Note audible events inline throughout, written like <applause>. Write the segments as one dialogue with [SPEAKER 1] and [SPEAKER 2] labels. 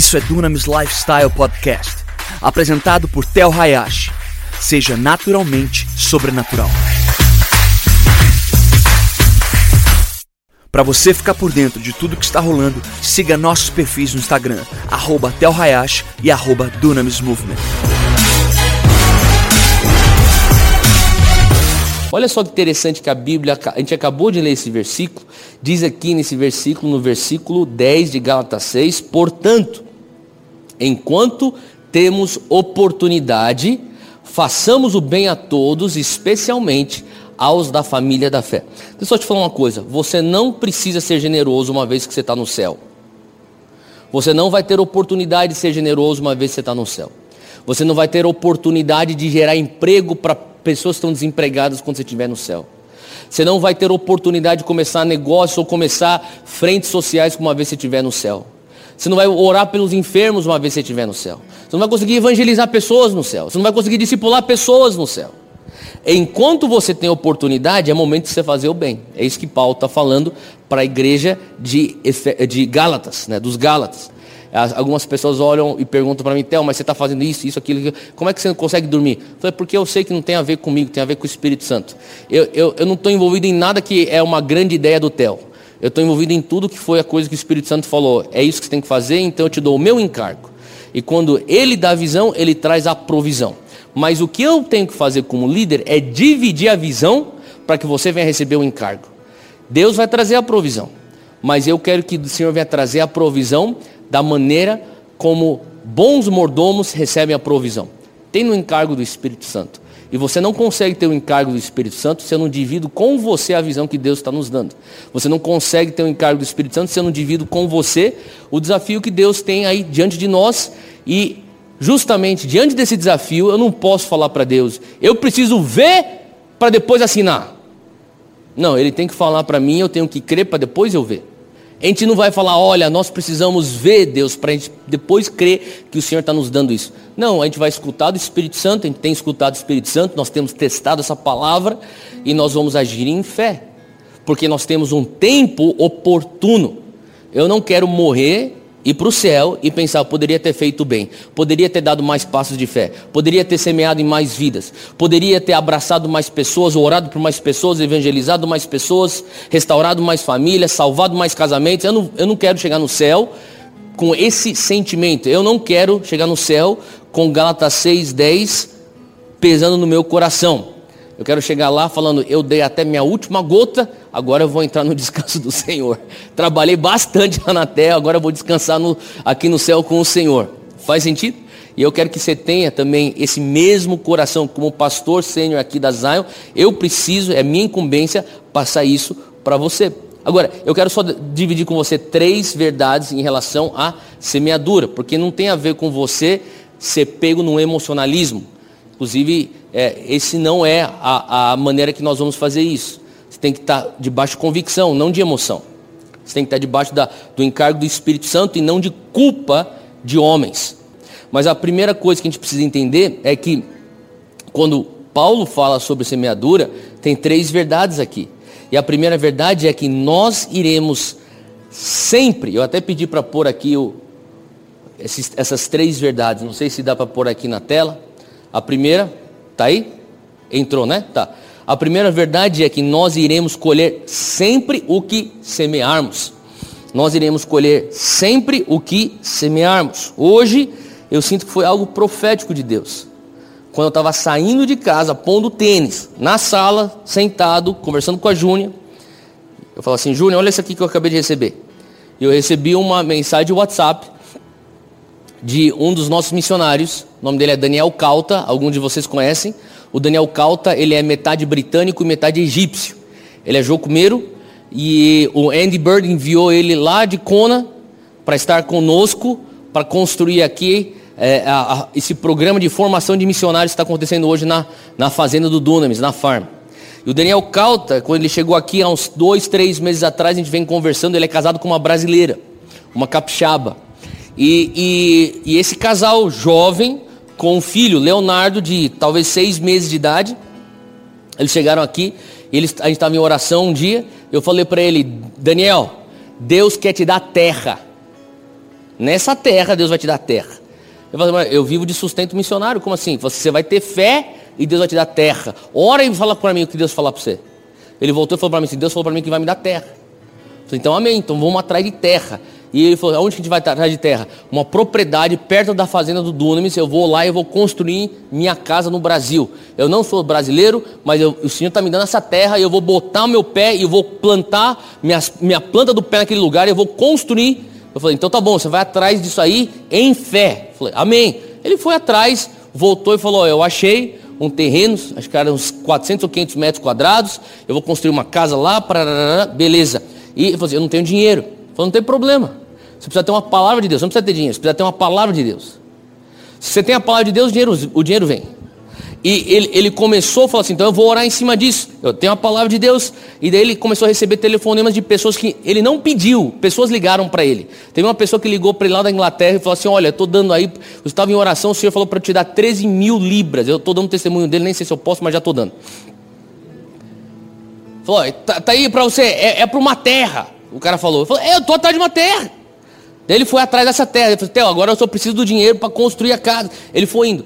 [SPEAKER 1] Isso é Dunamis Lifestyle Podcast, apresentado por Tel Hayashi. Seja naturalmente sobrenatural. Para você ficar por dentro de tudo que está rolando, siga nossos perfis no Instagram, arroba Hayashi e arroba Dunamis Movement.
[SPEAKER 2] Olha só que interessante que a Bíblia, a gente acabou de ler esse versículo, diz aqui nesse versículo, no versículo 10 de Gálatas 6, portanto, enquanto temos oportunidade, façamos o bem a todos, especialmente aos da família da fé. Deixa eu só te falar uma coisa, você não precisa ser generoso uma vez que você está no céu. Você não vai ter oportunidade de ser generoso uma vez que você está no céu. Você não vai ter oportunidade de gerar emprego para pessoas que estão desempregadas quando você estiver no céu. Você não vai ter oportunidade de começar negócio ou começar frentes sociais uma vez que você estiver no céu. Você não vai orar pelos enfermos uma vez que você estiver no céu. Você não vai conseguir evangelizar pessoas no céu. Você não vai conseguir discipular pessoas no céu. Enquanto você tem oportunidade, é momento de você fazer o bem. É isso que Paulo está falando para a igreja de, de Gálatas, né, dos Gálatas. Algumas pessoas olham e perguntam para mim, Theo, mas você está fazendo isso, isso, aquilo, como é que você não consegue dormir? Eu falei, porque eu sei que não tem a ver comigo, tem a ver com o Espírito Santo. Eu, eu, eu não estou envolvido em nada que é uma grande ideia do Theo. Eu estou envolvido em tudo que foi a coisa que o Espírito Santo falou. É isso que você tem que fazer, então eu te dou o meu encargo. E quando ele dá a visão, ele traz a provisão. Mas o que eu tenho que fazer como líder é dividir a visão para que você venha receber o encargo. Deus vai trazer a provisão. Mas eu quero que o Senhor venha trazer a provisão da maneira como bons mordomos recebem a provisão. Tem no encargo do Espírito Santo. E você não consegue ter o encargo do Espírito Santo se eu não divido com você a visão que Deus está nos dando. Você não consegue ter o encargo do Espírito Santo se eu não divido com você o desafio que Deus tem aí diante de nós. E justamente diante desse desafio, eu não posso falar para Deus, eu preciso ver para depois assinar. Não, ele tem que falar para mim, eu tenho que crer para depois eu ver. A gente não vai falar, olha, nós precisamos ver Deus para a gente depois crer que o Senhor está nos dando isso. Não, a gente vai escutar do Espírito Santo, a gente tem escutado o Espírito Santo, nós temos testado essa palavra e nós vamos agir em fé. Porque nós temos um tempo oportuno. Eu não quero morrer ir para o céu e pensar, poderia ter feito bem, poderia ter dado mais passos de fé, poderia ter semeado em mais vidas, poderia ter abraçado mais pessoas, orado por mais pessoas, evangelizado mais pessoas, restaurado mais famílias, salvado mais casamentos. Eu não, eu não quero chegar no céu com esse sentimento. Eu não quero chegar no céu com Gálatas 6, 10 pesando no meu coração. Eu quero chegar lá falando, eu dei até minha última gota, agora eu vou entrar no <laughs> descanso do Senhor. Trabalhei bastante lá na terra, agora eu vou descansar no, aqui no céu com o Senhor. Faz sentido? E eu quero que você tenha também esse mesmo coração, como pastor sênior aqui da Zion, eu preciso, é minha incumbência, passar isso para você. Agora, eu quero só dividir com você três verdades em relação à semeadura, porque não tem a ver com você ser pego no emocionalismo. Inclusive, é, esse não é a, a, maneira que nós vamos fazer isso. Você tem que estar debaixo de convicção, não de emoção. Você tem que estar debaixo da, do encargo do Espírito Santo e não de culpa de homens. Mas a primeira coisa que a gente precisa entender é que quando Paulo fala sobre semeadura, tem três verdades aqui. E a primeira verdade é que nós iremos sempre, eu até pedi para pôr aqui o, esses, essas três verdades, não sei se dá para pôr aqui na tela. A primeira, tá aí? Entrou, né? Tá. A primeira verdade é que nós iremos colher sempre o que semearmos. Nós iremos colher sempre o que semearmos. Hoje eu sinto que foi algo profético de Deus. Quando eu estava saindo de casa, pondo tênis, na sala, sentado, conversando com a Júnia, eu falo assim, Júnia, olha isso aqui que eu acabei de receber. Eu recebi uma mensagem de WhatsApp de um dos nossos missionários, o nome dele é Daniel Calta, alguns de vocês conhecem. O Daniel Calta, ele é metade britânico e metade egípcio. Ele é jocumeiro e o Andy Bird enviou ele lá de Kona para estar conosco, para construir aqui é, a, a, esse programa de formação de missionários que está acontecendo hoje na, na fazenda do Dunamis, na farm. E o Daniel Calta, quando ele chegou aqui há uns dois, três meses atrás, a gente vem conversando, ele é casado com uma brasileira, uma capixaba. E, e, e esse casal jovem, com um filho, Leonardo, de talvez seis meses de idade, eles chegaram aqui, eles, a gente estava em oração um dia, eu falei para ele, Daniel, Deus quer te dar terra. Nessa terra, Deus vai te dar terra. Eu, falo, eu vivo de sustento missionário, como assim? Você vai ter fé e Deus vai te dar terra. Ora e fala para mim o que Deus falar para você. Ele voltou e falou para mim assim, Deus falou para mim que vai me dar terra. Falei, então amém, então vamos atrás de terra. E ele falou, aonde que a gente vai atrás de terra? Uma propriedade perto da fazenda do Dunamis, eu vou lá e eu vou construir minha casa no Brasil. Eu não sou brasileiro, mas eu, o Senhor está me dando essa terra e eu vou botar meu pé e eu vou plantar minha, planta do pé naquele lugar e eu vou construir. Eu falei, então tá bom, você vai atrás disso aí em fé. Eu falei, amém. Ele foi atrás, voltou e falou, eu achei um terreno, acho que era uns 400 ou 500 metros quadrados, eu vou construir uma casa lá, para beleza. E ele falou assim, eu não tenho dinheiro. Falei, não tem problema. Você precisa ter uma palavra de Deus, não precisa ter dinheiro, você precisa ter uma palavra de Deus. Se você tem a palavra de Deus, o dinheiro, o dinheiro vem. E ele, ele começou a falar assim, então eu vou orar em cima disso. Eu tenho a palavra de Deus. E daí ele começou a receber telefonemas de pessoas que ele não pediu. Pessoas ligaram para ele. Teve uma pessoa que ligou para ele lá da Inglaterra e falou assim, olha, estou dando aí, eu estava em oração, o Senhor falou para te dar 13 mil libras. Eu estou dando testemunho dele, nem sei se eu posso, mas já estou dando. Falou, tá, tá aí para você, é, é para uma terra. O cara falou, é, eu estou atrás de uma terra. Ele foi atrás dessa terra. Ele falou, Theo, agora eu só preciso do dinheiro para construir a casa. Ele foi indo.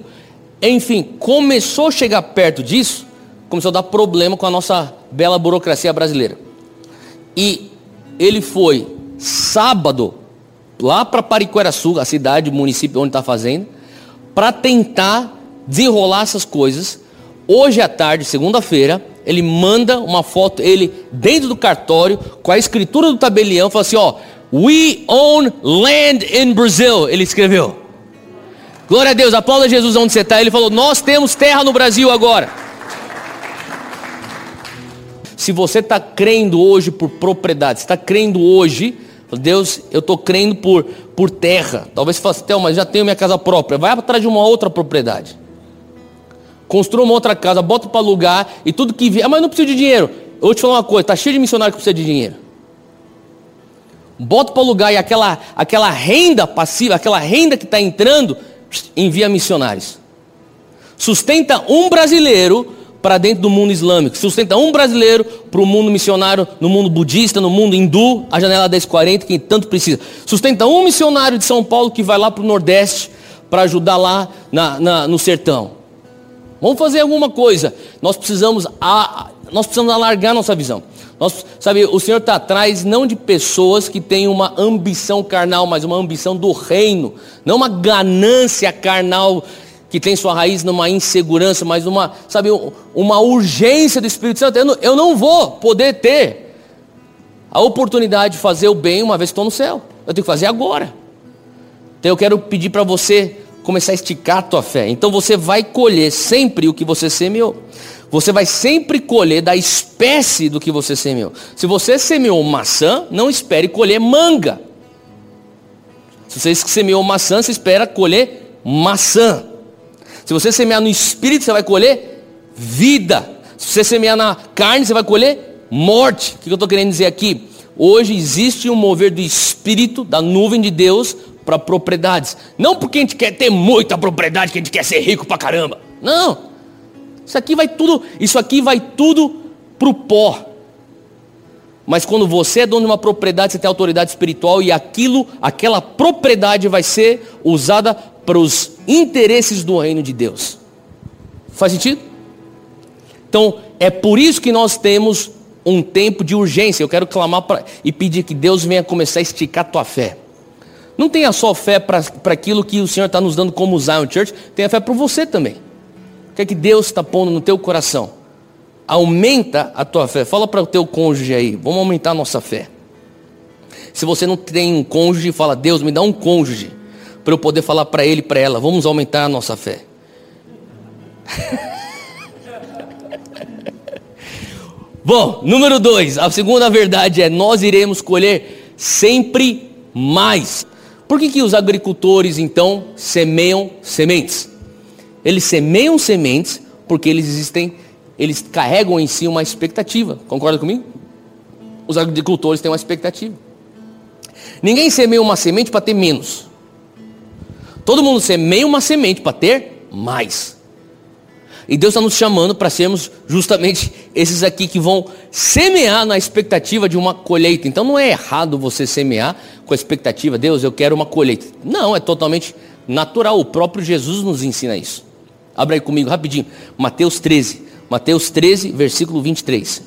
[SPEAKER 2] Enfim, começou a chegar perto disso, começou a dar problema com a nossa bela burocracia brasileira. E ele foi sábado lá para Pariqueraçu, a cidade, o município onde está fazendo, para tentar desenrolar essas coisas. Hoje à tarde, segunda-feira, ele manda uma foto, ele dentro do cartório, com a escritura do tabelião, fala assim: ó, We own land in Brazil. Ele escreveu. Glória a Deus, aplauda Jesus onde você está. Ele falou: Nós temos terra no Brasil agora. Se você está crendo hoje por propriedade, está crendo hoje, Deus, eu estou crendo por, por terra. Talvez você fale assim, mas já tenho minha casa própria. Vai atrás de uma outra propriedade. Construa uma outra casa, bota para alugar e tudo que vier. Ah, mas não precisa de dinheiro. Eu vou te falar uma coisa: está cheio de missionário que precisa de dinheiro. Bota para alugar e aquela, aquela renda passiva, aquela renda que está entrando, envia missionários. Sustenta um brasileiro para dentro do mundo islâmico. Sustenta um brasileiro para o mundo missionário, no mundo budista, no mundo hindu, a janela 1040, que tanto precisa. Sustenta um missionário de São Paulo que vai lá para o Nordeste para ajudar lá na, na, no sertão. Vamos fazer alguma coisa. Nós precisamos, a, nós precisamos alargar nossa visão. Nós, sabe, o Senhor está atrás não de pessoas que têm uma ambição carnal, mas uma ambição do reino, não uma ganância carnal que tem sua raiz numa insegurança, mas uma, sabe, uma urgência do Espírito Santo. Eu não, eu não vou poder ter a oportunidade de fazer o bem uma vez que estou no céu. Eu tenho que fazer agora. Então eu quero pedir para você começar a esticar a tua fé. Então você vai colher sempre o que você semeou. Você vai sempre colher da espécie do que você semeou. Se você semeou maçã, não espere colher manga. Se você semeou maçã, você espera colher maçã. Se você semear no espírito, você vai colher vida. Se você semear na carne, você vai colher morte. O que eu estou querendo dizer aqui? Hoje existe um mover do espírito, da nuvem de Deus, para propriedades. Não porque a gente quer ter muita propriedade, que a gente quer ser rico pra caramba. Não. Isso aqui vai tudo, isso aqui vai tudo pro pó. Mas quando você é dono de uma propriedade, você tem autoridade espiritual e aquilo, aquela propriedade vai ser usada para os interesses do reino de Deus. Faz sentido? Então, é por isso que nós temos um tempo de urgência. Eu quero clamar pra, e pedir que Deus venha começar a esticar tua fé. Não tenha só fé para aquilo que o Senhor está nos dando como Zion Church, tenha fé para você também. O que é que Deus está pondo no teu coração? Aumenta a tua fé. Fala para o teu cônjuge aí. Vamos aumentar a nossa fé. Se você não tem um cônjuge, fala, Deus, me dá um cônjuge. Para eu poder falar para ele e para ela. Vamos aumentar a nossa fé. <laughs> Bom, número dois. A segunda verdade é: nós iremos colher sempre mais. Por que, que os agricultores então semeiam sementes? Eles semeiam sementes porque eles existem, eles carregam em si uma expectativa. Concorda comigo? Os agricultores têm uma expectativa. Ninguém semeia uma semente para ter menos. Todo mundo semeia uma semente para ter mais. E Deus está nos chamando para sermos justamente esses aqui que vão semear na expectativa de uma colheita. Então não é errado você semear com a expectativa, Deus, eu quero uma colheita. Não, é totalmente natural. O próprio Jesus nos ensina isso. Abra aí comigo rapidinho. Mateus 13. Mateus 13, versículo 23.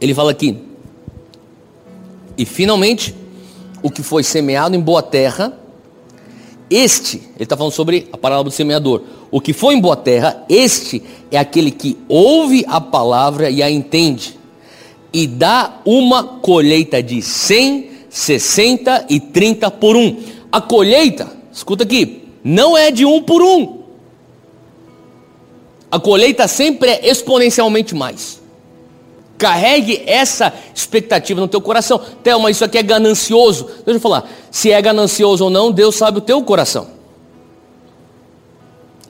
[SPEAKER 2] Ele fala aqui: E finalmente, o que foi semeado em boa terra, este, ele está falando sobre a parábola do semeador. O que foi em boa terra, este é aquele que ouve a palavra e a entende, e dá uma colheita de 100, 60 e 30 por um. A colheita, escuta aqui, não é de um por um. A colheita sempre é exponencialmente mais. Carregue essa expectativa no teu coração. Thelma, isso aqui é ganancioso. Deixa eu falar. Se é ganancioso ou não, Deus sabe o teu coração.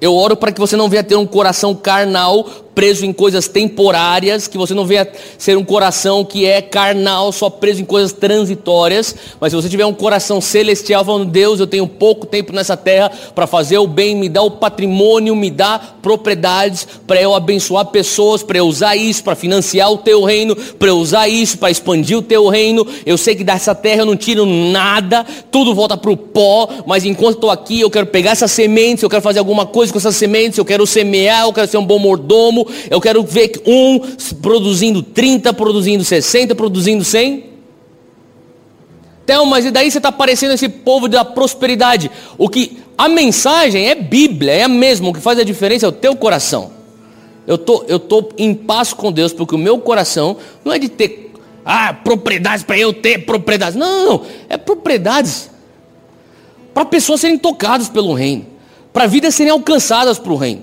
[SPEAKER 2] Eu oro para que você não venha ter um coração carnal preso em coisas temporárias, que você não venha ser um coração que é carnal, só preso em coisas transitórias, mas se você tiver um coração celestial falando, Deus, eu tenho pouco tempo nessa terra para fazer o bem, me dá o patrimônio, me dá propriedades para eu abençoar pessoas, para eu usar isso para financiar o teu reino, para eu usar isso para expandir o teu reino. Eu sei que dessa terra eu não tiro nada, tudo volta para o pó, mas enquanto estou aqui, eu quero pegar essas sementes, eu quero fazer alguma coisa com essas sementes, eu quero semear, eu quero ser um bom mordomo, eu quero ver um produzindo 30, produzindo 60, produzindo 100. Então, mas e daí você está parecendo esse povo da prosperidade. O que a mensagem é Bíblia, é a mesma. O que faz a diferença é o teu coração. Eu tô, eu tô em paz com Deus porque o meu coração não é de ter ah, propriedades para eu ter propriedades. Não, não, é propriedades para pessoas serem tocadas pelo reino, para vidas serem alcançadas para o reino.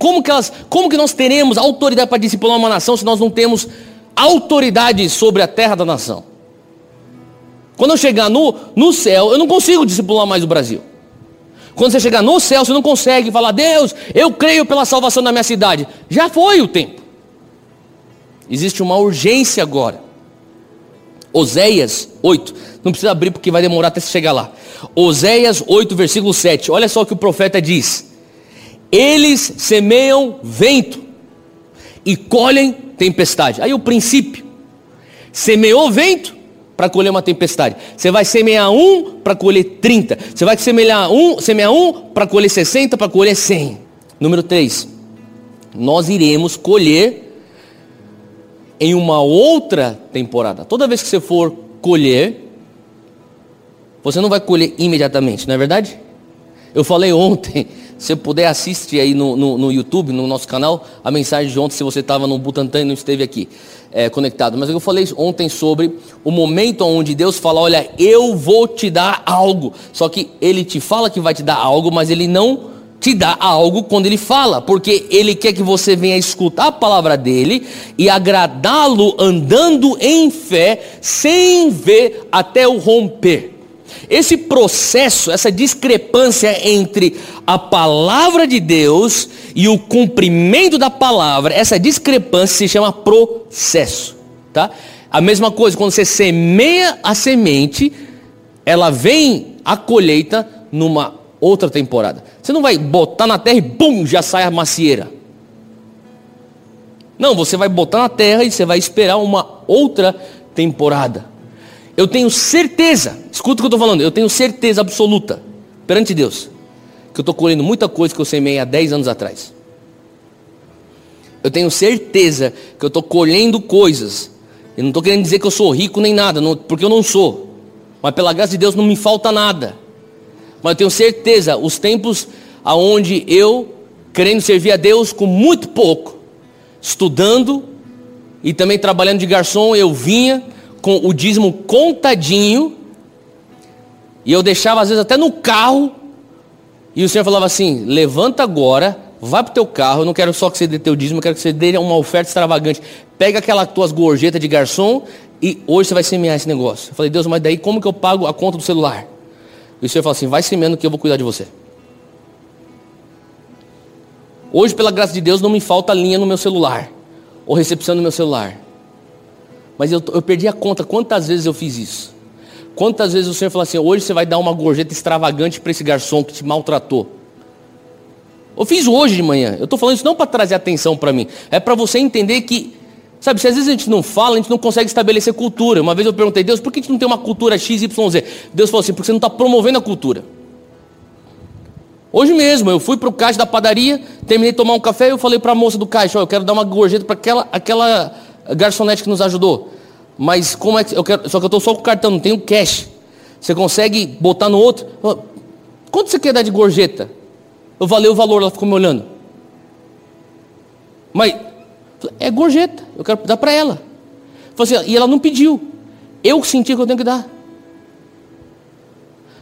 [SPEAKER 2] Como que, elas, como que nós teremos autoridade para discipular uma nação se nós não temos autoridade sobre a terra da nação? Quando eu chegar no, no céu, eu não consigo discipular mais o Brasil. Quando você chegar no céu, você não consegue falar, Deus, eu creio pela salvação da minha cidade. Já foi o tempo. Existe uma urgência agora. Oséias 8. Não precisa abrir porque vai demorar até você chegar lá. Oséias 8, versículo 7. Olha só o que o profeta diz. Eles semeiam vento e colhem tempestade. Aí o princípio. Semeou vento para colher uma tempestade. Você vai semear um para colher 30. Você vai semear um, semear um para colher 60, para colher 100. Número 3. Nós iremos colher em uma outra temporada. Toda vez que você for colher, você não vai colher imediatamente, não é verdade? Eu falei ontem <laughs> se puder, assiste aí no, no, no, YouTube, no nosso canal, a mensagem de ontem, se você estava no Butantan e não esteve aqui é, conectado. Mas eu falei ontem sobre o momento onde Deus fala: Olha, eu vou te dar algo. Só que Ele te fala que vai te dar algo, mas Ele não te dá algo quando Ele fala, porque Ele quer que você venha escutar a palavra dele e agradá-lo andando em fé, sem ver até o romper. Esse processo, essa discrepância entre a palavra de Deus e o cumprimento da palavra, essa discrepância se chama processo, tá? A mesma coisa, quando você semeia a semente, ela vem a colheita numa outra temporada. Você não vai botar na terra e bum, já sai a macieira. Não, você vai botar na terra e você vai esperar uma outra temporada. Eu tenho certeza, escuta o que eu estou falando, eu tenho certeza absoluta, perante Deus, que eu estou colhendo muita coisa que eu semei há 10 anos atrás. Eu tenho certeza que eu estou colhendo coisas. Eu não estou querendo dizer que eu sou rico nem nada, não, porque eu não sou. Mas pela graça de Deus não me falta nada. Mas eu tenho certeza, os tempos aonde eu, querendo servir a Deus com muito pouco, estudando e também trabalhando de garçom, eu vinha com o dízimo contadinho, e eu deixava às vezes até no carro, e o Senhor falava assim: levanta agora, vai para o teu carro, eu não quero só que você dê teu dízimo, eu quero que você dê uma oferta extravagante. Pega aquelas tuas gorjetas de garçom e hoje você vai semear esse negócio. Eu falei, Deus, mas daí como que eu pago a conta do celular? E o Senhor falou assim: vai semeando que eu vou cuidar de você. Hoje, pela graça de Deus, não me falta linha no meu celular, ou recepção no meu celular. Mas eu, eu perdi a conta quantas vezes eu fiz isso. Quantas vezes o Senhor falou assim, hoje você vai dar uma gorjeta extravagante para esse garçom que te maltratou? Eu fiz hoje de manhã. Eu estou falando isso não para trazer atenção para mim. É para você entender que, sabe, se às vezes a gente não fala, a gente não consegue estabelecer cultura. Uma vez eu perguntei, Deus, por que a gente não tem uma cultura XYZ? Deus falou assim, porque você não está promovendo a cultura. Hoje mesmo, eu fui para o caixa da padaria, terminei de tomar um café e eu falei para a moça do caixa, oh, eu quero dar uma gorjeta para aquela, aquela garçonete que nos ajudou. Mas como é que eu quero, só que eu estou só com o cartão, não tenho cash. Você consegue botar no outro? Quanto você quer dar de gorjeta? Eu valei o valor, ela ficou me olhando. Mas, é gorjeta, eu quero dar para ela. Assim, e ela não pediu. Eu senti que eu tenho que dar.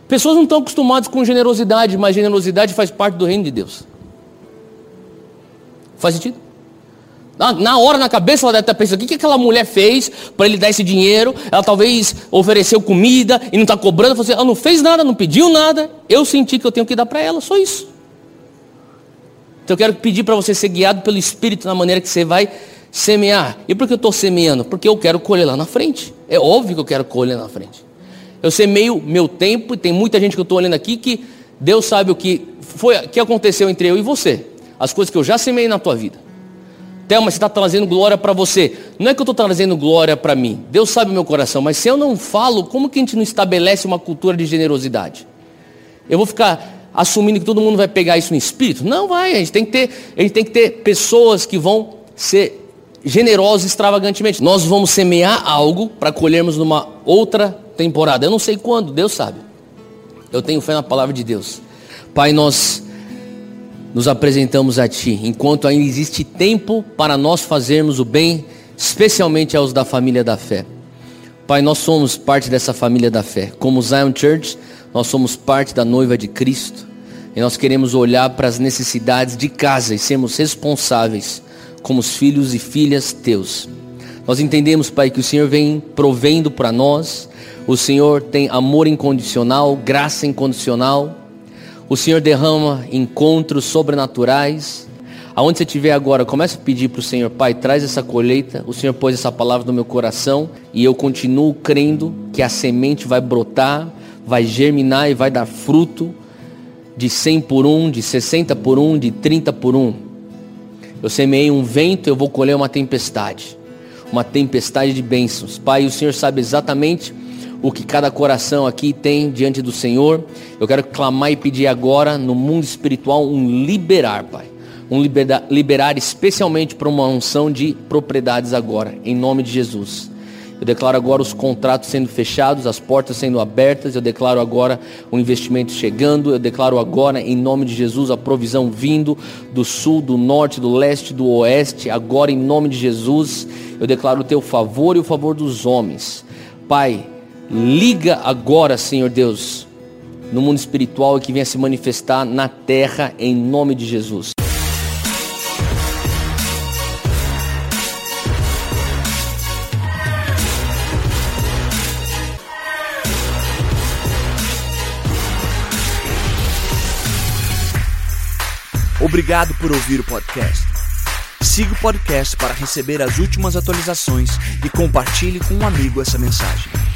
[SPEAKER 2] Pessoas não estão acostumadas com generosidade, mas generosidade faz parte do reino de Deus. Faz sentido? Na, hora, na cabeça, ela deve estar pensando: o que, que aquela mulher fez para ele dar esse dinheiro? Ela talvez ofereceu comida e não está cobrando. Assim, ela não fez nada, não pediu nada. Eu senti que eu tenho que dar para ela, só isso. Então eu quero pedir para você ser guiado pelo Espírito na maneira que você vai semear. E por que eu estou semeando? Porque eu quero colher lá na frente. É óbvio que eu quero colher na frente. Eu semeio meu tempo, e tem muita gente que eu estou olhando aqui que Deus sabe o que foi, que aconteceu entre eu e você. As coisas que eu já semeei na tua vida. Thelma, você está trazendo glória para você. Não é que eu estou trazendo glória para mim. Deus sabe o meu coração. Mas se eu não falo, como que a gente não estabelece uma cultura de generosidade? Eu vou ficar assumindo que todo mundo vai pegar isso no espírito. Não vai, a gente tem que ter, a gente tem que ter pessoas que vão ser generosos extravagantemente. Nós vamos semear algo para colhermos numa outra temporada. Eu não sei quando, Deus sabe. Eu tenho fé na palavra de Deus. Pai, nós nos apresentamos a Ti, enquanto ainda existe tempo para nós fazermos o bem, especialmente aos da família da fé. Pai, nós somos parte dessa família da fé. Como Zion Church, nós somos parte da noiva de Cristo. E nós queremos olhar para as necessidades de casa e sermos responsáveis como os filhos e filhas teus. Nós entendemos, Pai, que o Senhor vem provendo para nós. O Senhor tem amor incondicional, graça incondicional. O Senhor derrama encontros sobrenaturais. Aonde você estiver agora, comece a pedir para o Senhor, Pai, traz essa colheita. O Senhor pôs essa palavra no meu coração e eu continuo crendo que a semente vai brotar, vai germinar e vai dar fruto de 100 por 1, de 60 por 1, de 30 por 1. Eu semeei um vento, eu vou colher uma tempestade. Uma tempestade de bênçãos. Pai, o Senhor sabe exatamente o que cada coração aqui tem diante do Senhor. Eu quero clamar e pedir agora no mundo espiritual um liberar, Pai. Um liberar, liberar especialmente para uma unção de propriedades agora, em nome de Jesus. Eu declaro agora os contratos sendo fechados, as portas sendo abertas. Eu declaro agora o investimento chegando. Eu declaro agora, em nome de Jesus, a provisão vindo do sul, do norte, do leste, do oeste. Agora, em nome de Jesus, eu declaro o teu favor e o favor dos homens. Pai, liga agora, Senhor Deus, no mundo espiritual e que venha se manifestar na terra, em nome de Jesus.
[SPEAKER 1] Obrigado por ouvir o podcast. Siga o podcast para receber as últimas atualizações e compartilhe com um amigo essa mensagem.